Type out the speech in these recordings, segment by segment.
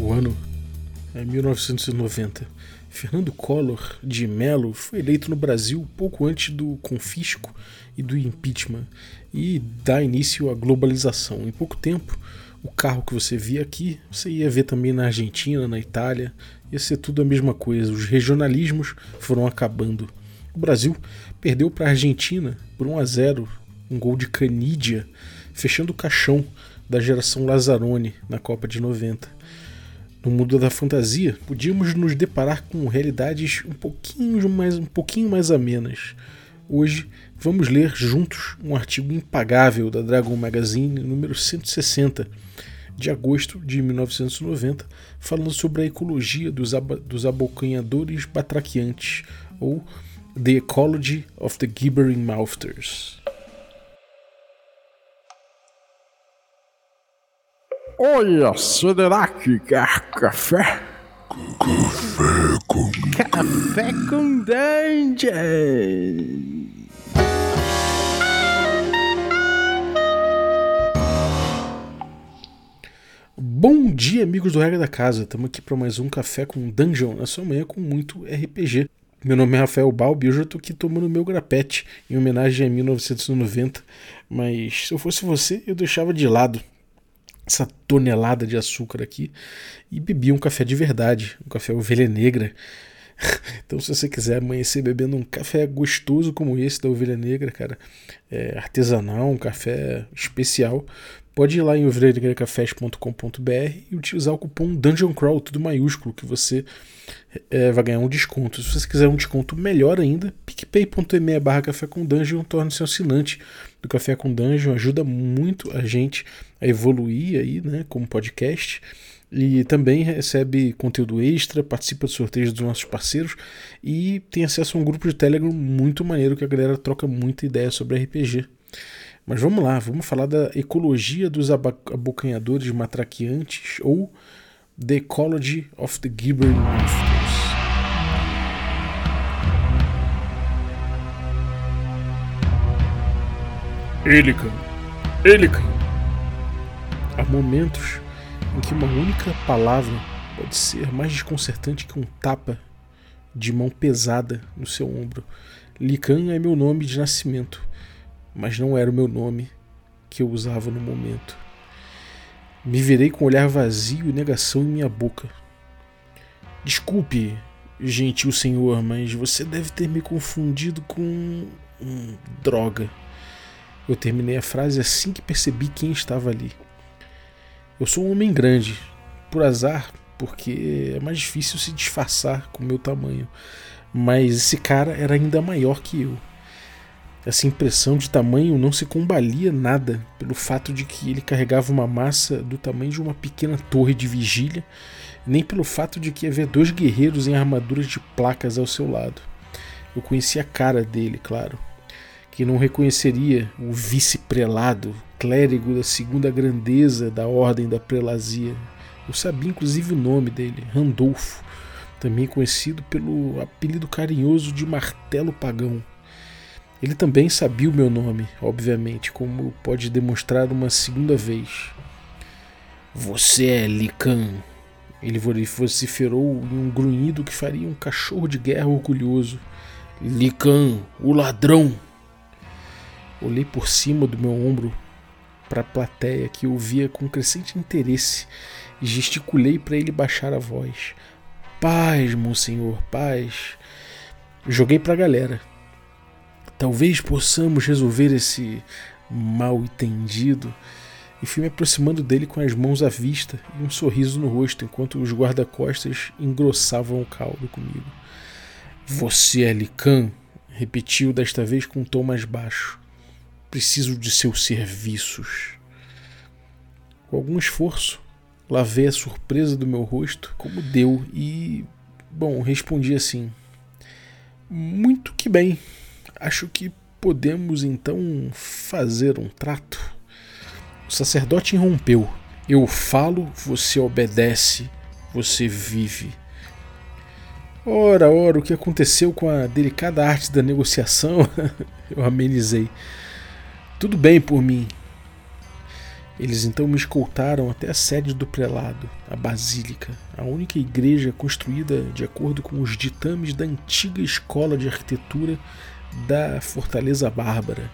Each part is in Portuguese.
O ano é 1990. Fernando Collor de Mello foi eleito no Brasil pouco antes do confisco e do impeachment e dá início à globalização. Em pouco tempo, o carro que você via aqui, você ia ver também na Argentina, na Itália, ia ser tudo a mesma coisa. Os regionalismos foram acabando. O Brasil perdeu para a Argentina por 1 a 0, um gol de Canidia, fechando o caixão da geração Lazzaroni na Copa de 90. No mundo da fantasia, podíamos nos deparar com realidades um pouquinho mais, um pouquinho mais amenas. Hoje vamos ler juntos um artigo impagável da Dragon Magazine, número 160, de agosto de 1990, falando sobre a ecologia dos, ab dos abocanhadores batraquiantes, ou The Ecology of the Gibbering Mouthers. Olha, será que quer café? Café com Café com Dungeon! Bom dia, amigos do Regra da Casa. Estamos aqui para mais um Café com Dungeon na sua manhã com muito RPG. Meu nome é Rafael Balbi e hoje eu estou aqui tomando meu grapete em homenagem a 1990. Mas se eu fosse você, eu deixava de lado essa tonelada de açúcar aqui e bebia um café de verdade, um café ovelha negra. Então, se você quiser amanhecer bebendo um café gostoso como esse da Ovelha Negra, cara, é, artesanal, um café especial, pode ir lá em ovelhanegracafés.com.br e utilizar o cupom Dungeon Crawl, tudo maiúsculo, que você é, vai ganhar um desconto. Se você quiser um desconto melhor ainda, picpay.me barra café com dungeon torne-se assinante do Café com Dungeon, ajuda muito a gente a evoluir aí, né, como podcast e também recebe conteúdo extra, participa dos sorteios dos nossos parceiros e tem acesso a um grupo de Telegram muito maneiro que a galera troca muita ideia sobre RPG. Mas vamos lá, vamos falar da ecologia dos abocanhadores matraquiantes ou The Ecology of the Gibbering Monsters. Elican, Elican. Há momentos em que uma única palavra pode ser mais desconcertante que um tapa de mão pesada no seu ombro. Lican é meu nome de nascimento, mas não era o meu nome que eu usava no momento. Me virei com um olhar vazio e negação em minha boca. Desculpe, gentil senhor, mas você deve ter me confundido com. Droga. Eu terminei a frase assim que percebi quem estava ali. Eu sou um homem grande, por azar, porque é mais difícil se disfarçar com o meu tamanho. Mas esse cara era ainda maior que eu. Essa impressão de tamanho não se combalia nada pelo fato de que ele carregava uma massa do tamanho de uma pequena torre de vigília, nem pelo fato de que havia dois guerreiros em armaduras de placas ao seu lado. Eu conhecia a cara dele, claro. Que não reconheceria o vice-prelado clérigo da segunda grandeza da ordem da prelazia. Eu sabia inclusive o nome dele, Randolfo, também conhecido pelo apelido carinhoso de Martelo Pagão. Ele também sabia o meu nome, obviamente, como pode demonstrar uma segunda vez. Você é Lican. Ele vociferou em um grunhido que faria um cachorro de guerra orgulhoso. Lican, o ladrão! Olhei por cima do meu ombro para a plateia que ouvia com crescente interesse e gesticulei para ele baixar a voz. Paz, monsenhor, paz. Joguei para a galera. Talvez possamos resolver esse mal entendido. E fui me aproximando dele com as mãos à vista e um sorriso no rosto, enquanto os guarda-costas engrossavam o caldo comigo. Você é Lican? repetiu desta vez com um tom mais baixo. Preciso de seus serviços. Com algum esforço, lavei a surpresa do meu rosto como deu e, bom, respondi assim: Muito que bem. Acho que podemos então fazer um trato. O sacerdote irrompeu. Eu falo, você obedece, você vive. Ora, ora, o que aconteceu com a delicada arte da negociação? Eu amenizei. Tudo bem por mim. Eles então me escoltaram até a sede do prelado, a Basílica, a única igreja construída de acordo com os ditames da antiga escola de arquitetura da Fortaleza Bárbara,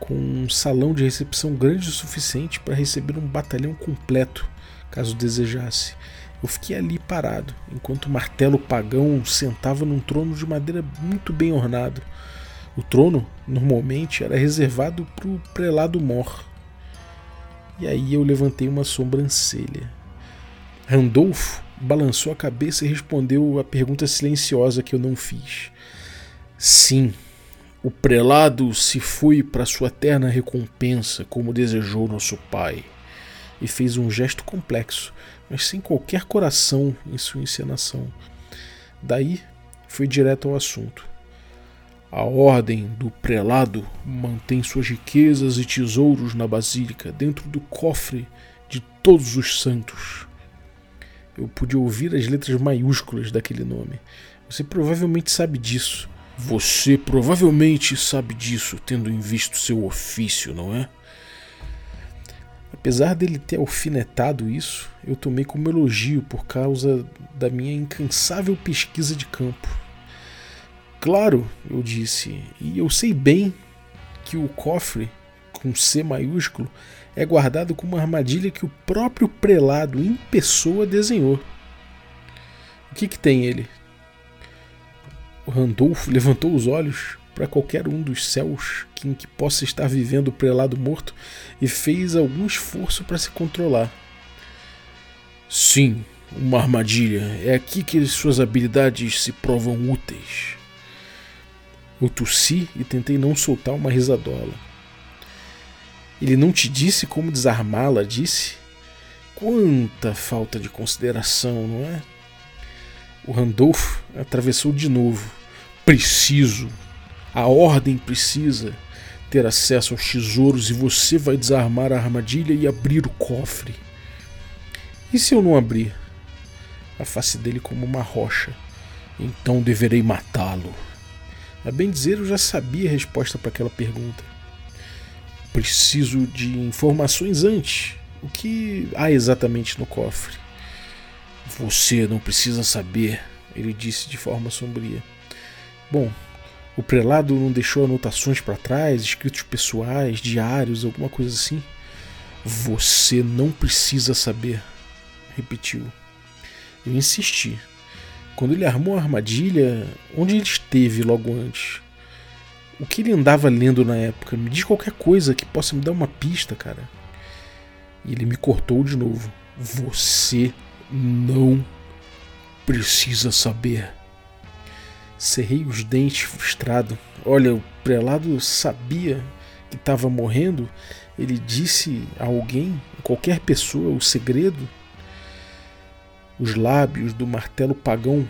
com um salão de recepção grande o suficiente para receber um batalhão completo, caso desejasse. Eu fiquei ali parado, enquanto o martelo pagão sentava num trono de madeira muito bem ornado. O trono, normalmente, era reservado para o prelado mor. E aí eu levantei uma sobrancelha. Randolfo balançou a cabeça e respondeu a pergunta silenciosa que eu não fiz. Sim, o prelado se foi para sua eterna recompensa, como desejou nosso pai. E fez um gesto complexo, mas sem qualquer coração em sua encenação. Daí foi direto ao assunto. A ordem do prelado mantém suas riquezas e tesouros na basílica, dentro do cofre de todos os santos. Eu pude ouvir as letras maiúsculas daquele nome. Você provavelmente sabe disso. Você provavelmente sabe disso, tendo em visto seu ofício, não é? Apesar dele ter alfinetado isso, eu tomei como elogio por causa da minha incansável pesquisa de campo. Claro, eu disse, e eu sei bem que o cofre, com C maiúsculo, é guardado com uma armadilha que o próprio prelado em pessoa desenhou. O que, que tem ele? Randolfo levantou os olhos para qualquer um dos céus em que possa estar vivendo o prelado morto e fez algum esforço para se controlar. Sim, uma armadilha. É aqui que suas habilidades se provam úteis. Eu tossi e tentei não soltar uma risadola. Ele não te disse como desarmá-la, disse? Quanta falta de consideração, não é? O Randolph atravessou de novo. Preciso. A ordem precisa ter acesso aos tesouros e você vai desarmar a armadilha e abrir o cofre. E se eu não abrir? A face dele como uma rocha. Então deverei matá-lo. A bem dizer, eu já sabia a resposta para aquela pergunta. Preciso de informações antes. O que há exatamente no cofre? Você não precisa saber, ele disse de forma sombria. Bom, o prelado não deixou anotações para trás, escritos pessoais, diários, alguma coisa assim? Você não precisa saber, repetiu. Eu insisti. Quando ele armou a armadilha, onde ele esteve logo antes? O que ele andava lendo na época? Me diz qualquer coisa que possa me dar uma pista, cara. E ele me cortou de novo. Você não precisa saber. Cerrei os dentes frustrado. Olha, o prelado sabia que estava morrendo. Ele disse a alguém, a qualquer pessoa, o segredo. Os lábios do martelo pagão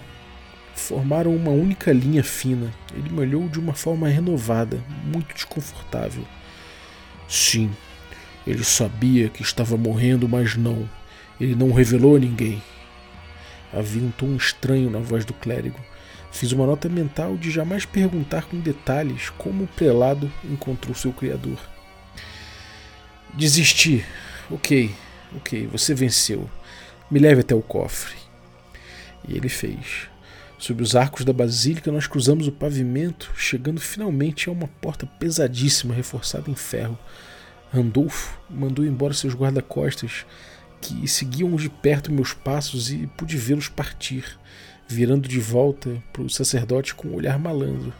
formaram uma única linha fina. Ele me olhou de uma forma renovada, muito desconfortável. Sim, ele sabia que estava morrendo, mas não. Ele não revelou a ninguém. Havia um tom estranho na voz do clérigo. Fiz uma nota mental de jamais perguntar com detalhes como o prelado encontrou seu criador. Desisti. Ok, ok, você venceu. Me leve até o cofre. E ele fez. Sob os arcos da basílica, nós cruzamos o pavimento, chegando finalmente a uma porta pesadíssima, reforçada em ferro. Randolfo mandou embora seus guarda-costas, que seguiam de perto meus passos, e pude vê-los partir virando de volta para o sacerdote com um olhar malandro.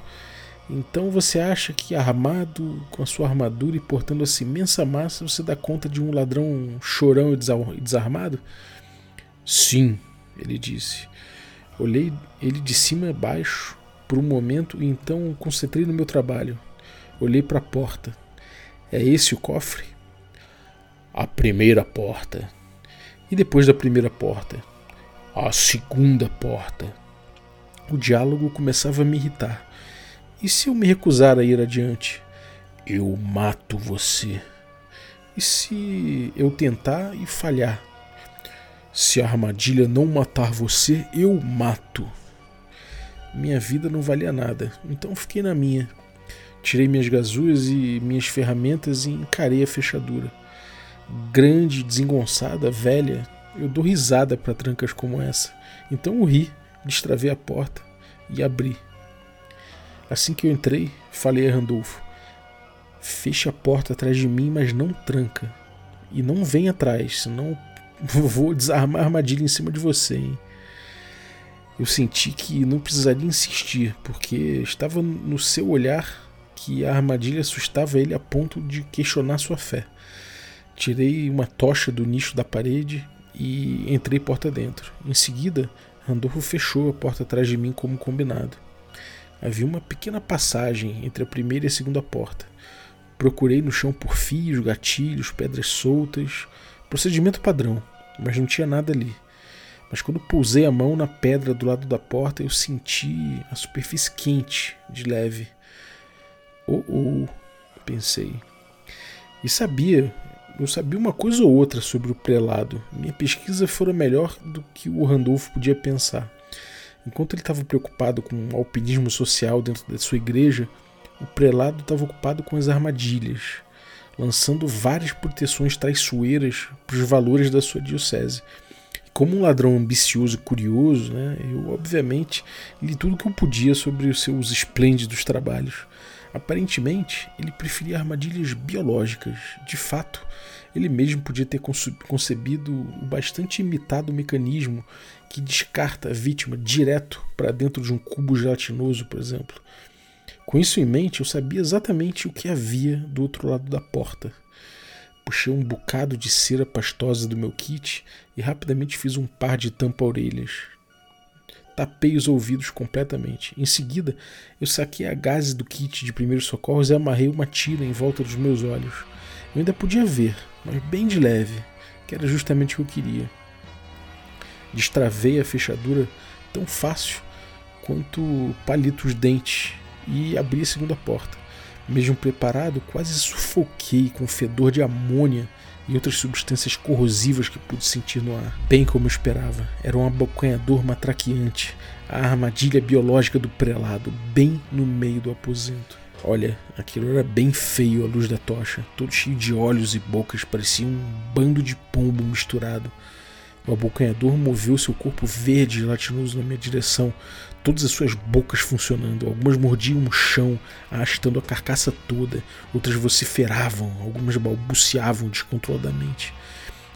Então você acha que armado com a sua armadura e portando essa imensa massa você dá conta de um ladrão chorão e desarmado? Sim, ele disse. Olhei ele de cima a baixo por um momento e então concentrei no meu trabalho. Olhei para a porta. É esse o cofre? A primeira porta. E depois da primeira porta? a segunda porta. O diálogo começava a me irritar. E se eu me recusar a ir adiante? Eu mato você. E se eu tentar e falhar? Se a armadilha não matar você, eu mato. Minha vida não valia nada, então fiquei na minha. Tirei minhas gazuas e minhas ferramentas e encarei a fechadura. grande, desengonçada, velha, eu dou risada para trancas como essa. Então eu ri, destravei a porta e abri. Assim que eu entrei, falei a Randolfo: Feche a porta atrás de mim, mas não tranca. E não vem atrás, senão vou desarmar a armadilha em cima de você, hein? Eu senti que não precisaria insistir, porque estava no seu olhar que a armadilha assustava ele a ponto de questionar sua fé. Tirei uma tocha do nicho da parede e entrei porta dentro. Em seguida, Randolfo fechou a porta atrás de mim como combinado. Havia uma pequena passagem entre a primeira e a segunda porta. Procurei no chão por fios, gatilhos, pedras soltas, procedimento padrão, mas não tinha nada ali. Mas quando pousei a mão na pedra do lado da porta, eu senti a superfície quente, de leve. Oh, oh, pensei. E sabia, eu sabia uma coisa ou outra sobre o prelado. Minha pesquisa fora melhor do que o Randolfo podia pensar. Enquanto ele estava preocupado com o alpinismo social dentro da sua igreja, o prelado estava ocupado com as armadilhas, lançando várias proteções traiçoeiras para os valores da sua diocese. Como um ladrão ambicioso e curioso, né, eu obviamente li tudo o que eu podia sobre os seus esplêndidos trabalhos. Aparentemente, ele preferia armadilhas biológicas. De fato, ele mesmo podia ter concebido o bastante imitado mecanismo que descarta a vítima direto para dentro de um cubo gelatinoso, por exemplo. Com isso em mente, eu sabia exatamente o que havia do outro lado da porta. Puxei um bocado de cera pastosa do meu kit e rapidamente fiz um par de tampa-orelhas. Tapei os ouvidos completamente. Em seguida, eu saquei a gase do kit de primeiros socorros e amarrei uma tira em volta dos meus olhos. Eu ainda podia ver, mas bem de leve, que era justamente o que eu queria. Destravei a fechadura tão fácil quanto palito os dentes e abri a segunda porta. Mesmo preparado, quase sufoquei com o fedor de amônia e outras substâncias corrosivas que pude sentir no ar. Bem como eu esperava, era um abocanhador matraqueante, a armadilha biológica do prelado, bem no meio do aposento. Olha, aquilo era bem feio à luz da tocha, todo cheio de olhos e bocas, parecia um bando de pombo misturado. O abocanhador moveu seu corpo verde e gelatinoso na minha direção, todas as suas bocas funcionando. Algumas mordiam o chão, arrastando a carcaça toda, outras vociferavam, algumas balbuciavam descontroladamente.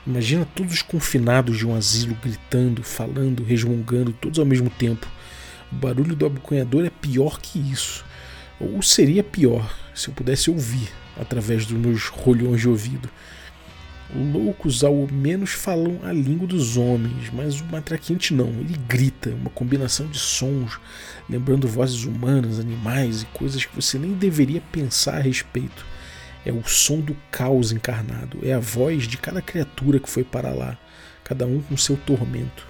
Imagina todos os confinados de um asilo gritando, falando, resmungando, todos ao mesmo tempo. O barulho do abocanhador é pior que isso. Ou seria pior se eu pudesse ouvir através dos meus rolhões de ouvido. Loucos ao menos falam a língua dos homens, mas o matraquinte não. Ele grita, uma combinação de sons, lembrando vozes humanas, animais e coisas que você nem deveria pensar a respeito. É o som do caos encarnado, é a voz de cada criatura que foi para lá, cada um com seu tormento.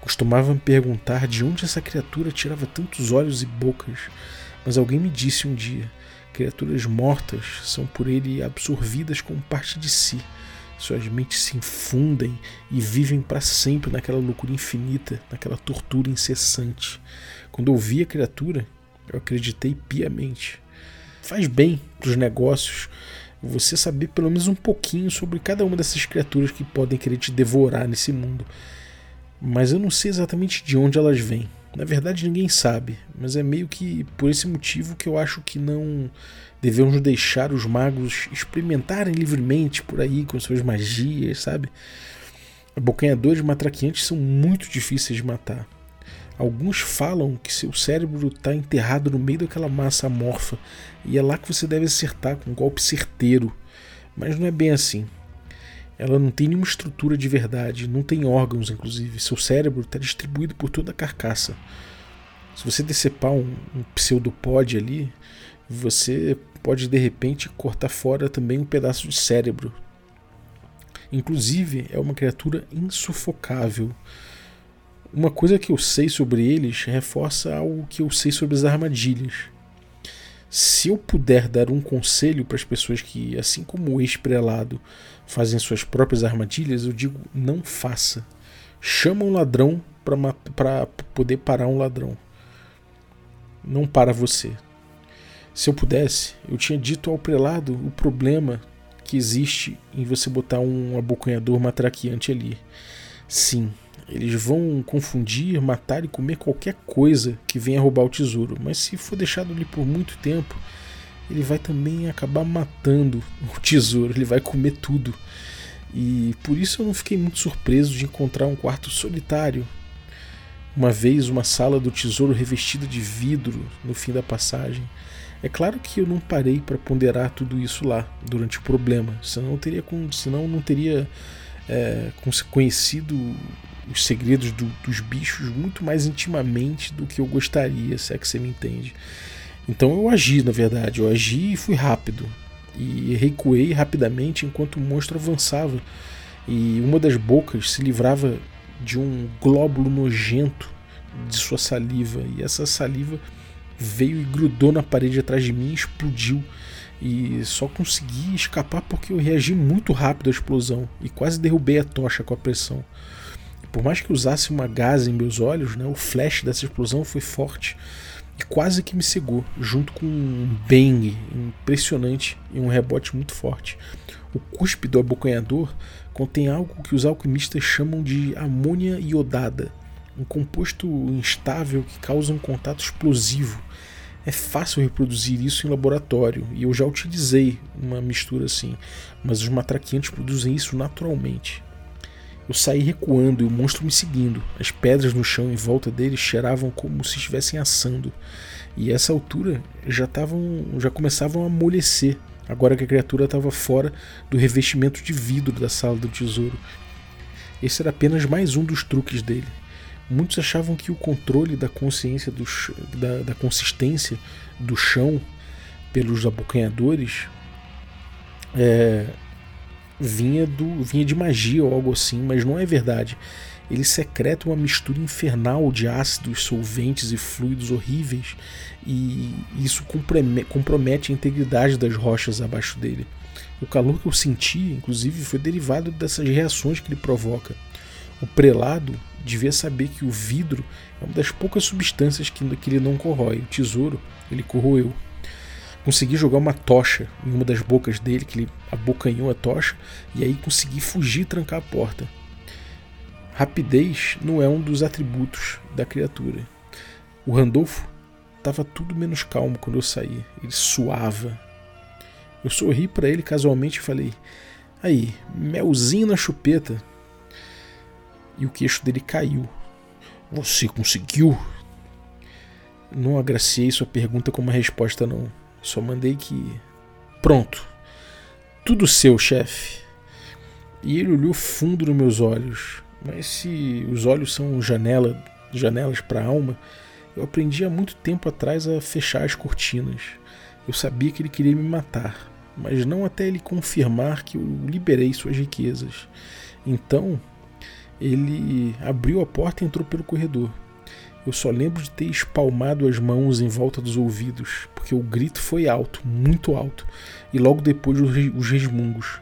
Costumava me perguntar de onde essa criatura tirava tantos olhos e bocas, mas alguém me disse um dia: criaturas mortas são por ele absorvidas como parte de si suas mentes se infundem e vivem para sempre naquela loucura infinita, naquela tortura incessante. Quando eu vi a criatura, eu acreditei piamente. Faz bem para os negócios você saber pelo menos um pouquinho sobre cada uma dessas criaturas que podem querer te devorar nesse mundo. Mas eu não sei exatamente de onde elas vêm. Na verdade, ninguém sabe, mas é meio que por esse motivo que eu acho que não devemos deixar os magos experimentarem livremente por aí com suas magias, sabe? Abocanhadores matraqueantes são muito difíceis de matar. Alguns falam que seu cérebro está enterrado no meio daquela massa amorfa e é lá que você deve acertar com um golpe certeiro. Mas não é bem assim. Ela não tem nenhuma estrutura de verdade, não tem órgãos, inclusive. Seu cérebro está distribuído por toda a carcaça. Se você decepar um, um pseudopod ali, você pode de repente cortar fora também um pedaço de cérebro. Inclusive, é uma criatura insufocável. Uma coisa que eu sei sobre eles reforça algo que eu sei sobre as armadilhas. Se eu puder dar um conselho para as pessoas que, assim como o ex-prelado, fazem suas próprias armadilhas, eu digo: não faça. Chama um ladrão para poder parar um ladrão. Não para você. Se eu pudesse, eu tinha dito ao prelado o problema que existe em você botar um abocanhador matraqueante ali. Sim, eles vão confundir, matar e comer qualquer coisa que venha roubar o tesouro, mas se for deixado ali por muito tempo, ele vai também acabar matando o tesouro, ele vai comer tudo. E por isso eu não fiquei muito surpreso de encontrar um quarto solitário. Uma vez uma sala do tesouro revestida de vidro no fim da passagem. É claro que eu não parei para ponderar tudo isso lá durante o problema, senão teria, senão não teria é, conhecido os segredos do, dos bichos muito mais intimamente do que eu gostaria, se é que você me entende. Então eu agi, na verdade, eu agi e fui rápido. E recuei rapidamente enquanto o monstro avançava. E uma das bocas se livrava de um glóbulo nojento de sua saliva. E essa saliva veio e grudou na parede atrás de mim e explodiu. E só consegui escapar porque eu reagi muito rápido à explosão e quase derrubei a tocha com a pressão. Por mais que usasse uma gás em meus olhos, né, o flash dessa explosão foi forte e quase que me cegou, junto com um bang impressionante e um rebote muito forte. O cuspe do abocanhador contém algo que os alquimistas chamam de amônia iodada, um composto instável que causa um contato explosivo. É fácil reproduzir isso em laboratório e eu já utilizei uma mistura assim, mas os matraquiantes produzem isso naturalmente. Eu saí recuando e o monstro me seguindo. As pedras no chão em volta dele cheiravam como se estivessem assando. E a essa altura já, tavam, já começavam a amolecer, agora que a criatura estava fora do revestimento de vidro da sala do tesouro. Esse era apenas mais um dos truques dele. Muitos achavam que o controle da consciência do, da, da consistência do chão pelos abocanhadores é, vinha do vinha de magia ou algo assim, mas não é verdade. Ele secreta uma mistura infernal de ácidos, solventes e fluidos horríveis, e isso compromete a integridade das rochas abaixo dele. O calor que eu senti, inclusive, foi derivado dessas reações que ele provoca. O prelado devia saber que o vidro é uma das poucas substâncias que, que ele não corrói. O tesouro, ele corroeu consegui jogar uma tocha em uma das bocas dele, que ele abocanhou a tocha, e aí consegui fugir e trancar a porta. Rapidez não é um dos atributos da criatura. O Randolfo estava tudo menos calmo quando eu saí. Ele suava. Eu sorri para ele casualmente e falei: Aí, melzinho na chupeta. E o queixo dele caiu. Você conseguiu? Não agraciei sua pergunta com uma resposta, não. Só mandei que. Pronto. Tudo seu, chefe. E ele olhou fundo nos meus olhos. Mas se os olhos são janela, janelas para a alma, eu aprendi há muito tempo atrás a fechar as cortinas. Eu sabia que ele queria me matar, mas não até ele confirmar que eu liberei suas riquezas. Então, ele abriu a porta e entrou pelo corredor. Eu só lembro de ter espalmado as mãos em volta dos ouvidos, porque o grito foi alto, muito alto, e logo depois os resmungos.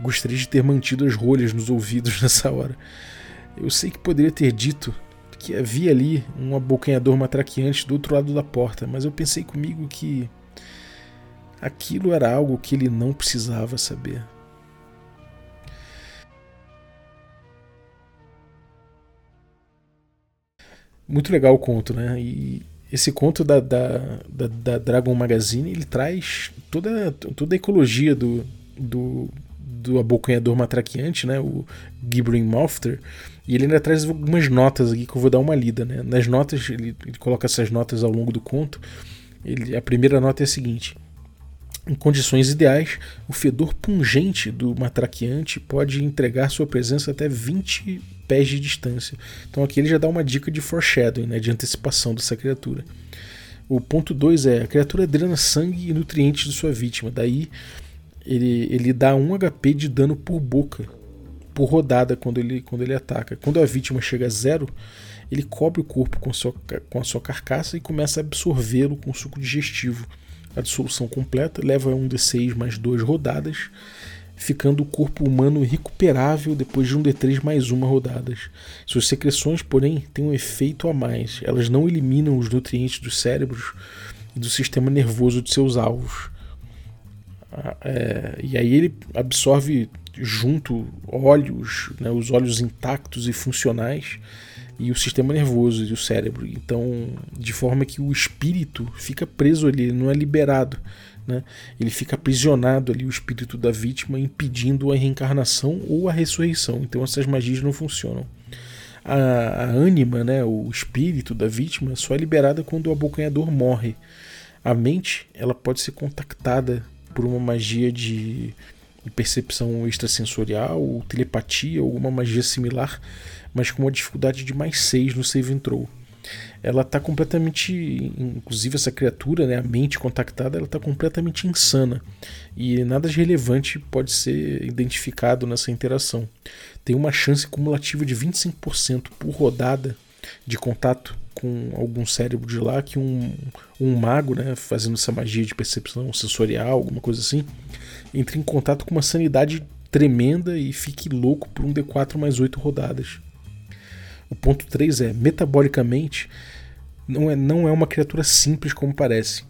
Gostaria de ter mantido as rolhas nos ouvidos nessa hora. Eu sei que poderia ter dito que havia ali um abocanhador matraqueante do outro lado da porta, mas eu pensei comigo que aquilo era algo que ele não precisava saber. Muito legal o conto, né? E esse conto da, da, da, da, Dragon Magazine ele traz toda, toda a ecologia do, do, do abocanhador matraqueante, né? O Gibbering Mouthter. E ele ainda traz algumas notas aqui que eu vou dar uma lida, né? Nas notas, ele, ele coloca essas notas ao longo do conto. Ele, a primeira nota é a seguinte: em condições ideais, o fedor pungente do matraqueante pode entregar sua presença até 20 pés de distância. Então aqui ele já dá uma dica de foreshadowing, né, de antecipação dessa criatura. O ponto 2 é: a criatura drena sangue e nutrientes de sua vítima. Daí ele, ele dá 1 HP de dano por boca, por rodada, quando ele, quando ele ataca. Quando a vítima chega a zero, ele cobre o corpo com, sua, com a sua carcaça e começa a absorvê-lo com suco digestivo a dissolução completa leva a um D6 mais 2 rodadas, ficando o corpo humano recuperável depois de um D3 mais uma rodadas. Suas secreções, porém, têm um efeito a mais. Elas não eliminam os nutrientes dos cérebros e do sistema nervoso de seus alvos. É, e aí ele absorve junto óleos, né, os óleos intactos e funcionais e o sistema nervoso e o cérebro. Então, de forma que o espírito fica preso ali, não é liberado. Né? Ele fica aprisionado ali, o espírito da vítima, impedindo a reencarnação ou a ressurreição. Então, essas magias não funcionam. A, a ânima, né, o espírito da vítima, só é liberada quando o abocanhador morre. A mente ela pode ser contactada por uma magia de, percepção extrasensorial, ou telepatia, ou alguma magia similar, mas com uma dificuldade de mais 6 no save throw. Ela está completamente, inclusive essa criatura, né, a mente contactada, ela está completamente insana e nada de relevante pode ser identificado nessa interação. Tem uma chance cumulativa de 25% por rodada de contato com algum cérebro de lá que um, um mago, né, fazendo essa magia de percepção sensorial, alguma coisa assim, entre em contato com uma sanidade tremenda e fique louco por um D4 mais 8 rodadas. O ponto 3 é, metabolicamente, não é, não é uma criatura simples como parece.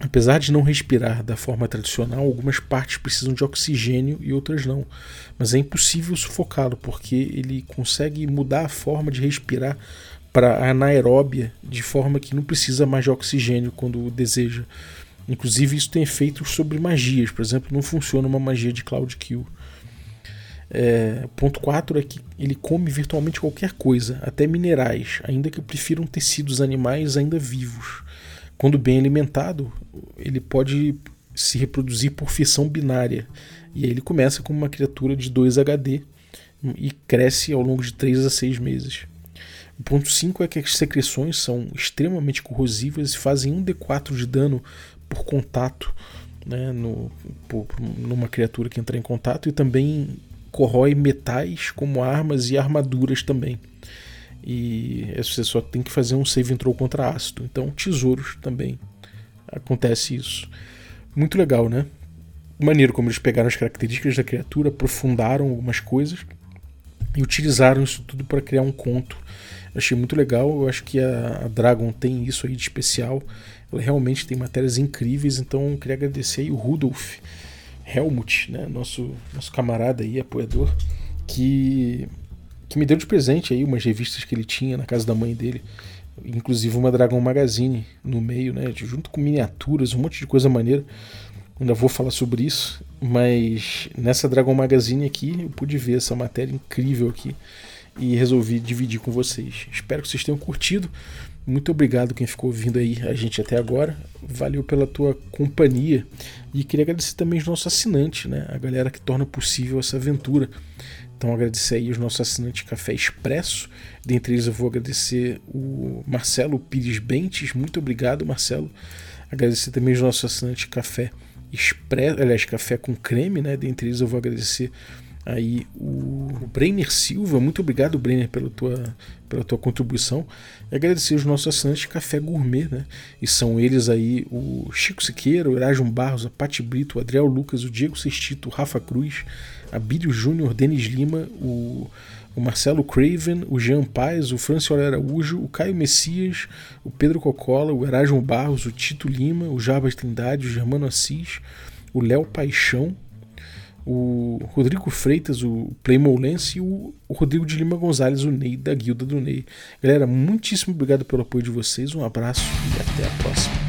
Apesar de não respirar da forma tradicional, algumas partes precisam de oxigênio e outras não. Mas é impossível sufocá-lo, porque ele consegue mudar a forma de respirar para anaeróbia, de forma que não precisa mais de oxigênio quando deseja. Inclusive, isso tem efeitos sobre magias. Por exemplo, não funciona uma magia de Cloud Kill. É, ponto 4 é que ele come virtualmente qualquer coisa, até minerais, ainda que prefiram tecidos animais ainda vivos. Quando bem alimentado, ele pode se reproduzir por fissão binária. E aí ele começa como uma criatura de 2 HD e cresce ao longo de 3 a 6 meses. O ponto 5 é que as secreções são extremamente corrosivas e fazem 1 D4 de dano por contato né, no, por, numa criatura que entra em contato e também corrói metais como armas e armaduras também. E você só tem que fazer um save throw contra ácido. Então, tesouros também acontece isso. Muito legal, né? Maneiro como eles pegaram as características da criatura, aprofundaram algumas coisas e utilizaram isso tudo para criar um conto. Eu achei muito legal. Eu acho que a, a Dragon tem isso aí de especial. Ela realmente tem matérias incríveis. Então, eu queria agradecer aí o Rudolf Helmut, né, nosso, nosso camarada aí, apoiador, que, que me deu de presente aí umas revistas que ele tinha na casa da mãe dele, inclusive uma Dragon Magazine no meio, né, junto com miniaturas, um monte de coisa maneira. Ainda vou falar sobre isso, mas nessa Dragon Magazine aqui eu pude ver essa matéria incrível aqui e resolvi dividir com vocês. Espero que vocês tenham curtido. Muito obrigado quem ficou ouvindo aí a gente até agora. Valeu pela tua companhia. E queria agradecer também os nossos assinantes, né? A galera que torna possível essa aventura. Então agradecer aí os nossos assinantes Café Expresso. Dentre eles eu vou agradecer o Marcelo Pires Bentes. Muito obrigado, Marcelo. Agradecer também os nossos assinantes Café Expresso, aliás, Café com Creme, né? Dentre eles eu vou agradecer aí o Brenner Silva. Muito obrigado, Brenner, pela tua, pela tua contribuição. E agradecer os nossos assinantes de Café Gourmet, né? E são eles aí o Chico Siqueira, o Erasmo Barros, a Pati Brito, o Adriel Lucas, o Diego Sextito, o Rafa Cruz, a Bílio Júnior, Denis Lima, o, o Marcelo Craven, o Jean Paz, o Franciolo Araújo, o Caio Messias, o Pedro Cocola, o Erasmo Barros, o Tito Lima, o Jarbas Trindade, o Germano Assis, o Léo Paixão, o Rodrigo Freitas, o Playmolense e o, o Rodrigo de Lima Gonzalez, o Ney da Guilda do Ney. Galera, muitíssimo obrigado pelo apoio de vocês, um abraço e até a próxima.